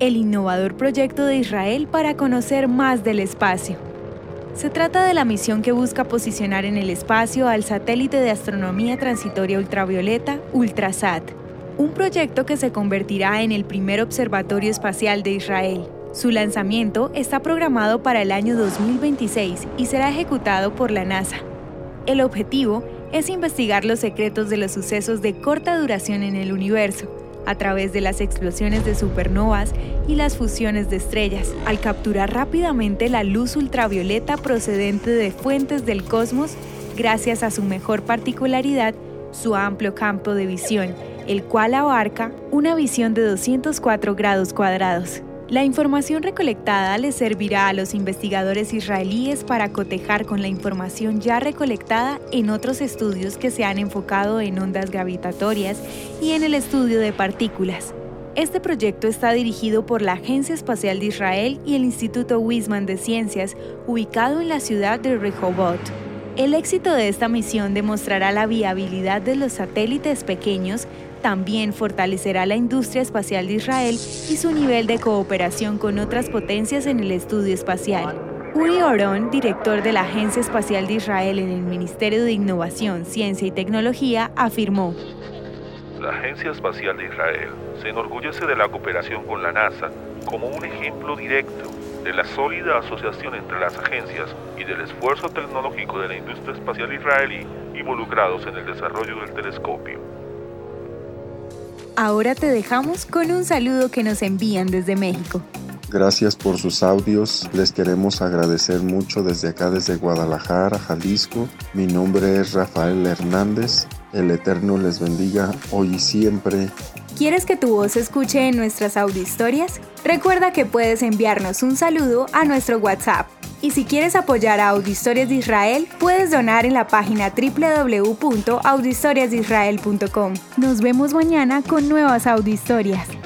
el innovador proyecto de Israel para conocer más del espacio. Se trata de la misión que busca posicionar en el espacio al satélite de astronomía transitoria ultravioleta Ultrasat, un proyecto que se convertirá en el primer observatorio espacial de Israel. Su lanzamiento está programado para el año 2026 y será ejecutado por la NASA. El objetivo es investigar los secretos de los sucesos de corta duración en el universo, a través de las explosiones de supernovas y las fusiones de estrellas, al capturar rápidamente la luz ultravioleta procedente de fuentes del cosmos gracias a su mejor particularidad, su amplio campo de visión, el cual abarca una visión de 204 grados cuadrados. La información recolectada les servirá a los investigadores israelíes para cotejar con la información ya recolectada en otros estudios que se han enfocado en ondas gravitatorias y en el estudio de partículas. Este proyecto está dirigido por la Agencia Espacial de Israel y el Instituto Weizmann de Ciencias, ubicado en la ciudad de Rehovot. El éxito de esta misión demostrará la viabilidad de los satélites pequeños también fortalecerá la industria espacial de Israel y su nivel de cooperación con otras potencias en el estudio espacial. Uri Oron, director de la Agencia Espacial de Israel en el Ministerio de Innovación, Ciencia y Tecnología, afirmó, La Agencia Espacial de Israel se enorgullece de la cooperación con la NASA como un ejemplo directo de la sólida asociación entre las agencias y del esfuerzo tecnológico de la industria espacial israelí involucrados en el desarrollo del telescopio. Ahora te dejamos con un saludo que nos envían desde México. Gracias por sus audios. Les queremos agradecer mucho desde acá, desde Guadalajara, Jalisco. Mi nombre es Rafael Hernández. El Eterno les bendiga hoy y siempre. ¿Quieres que tu voz se escuche en nuestras audiohistorias? Recuerda que puedes enviarnos un saludo a nuestro WhatsApp y si quieres apoyar a Audiohistorias de Israel, puedes donar en la página www.audiohistoriasdeisrael.com. Nos vemos mañana con nuevas audiohistorias.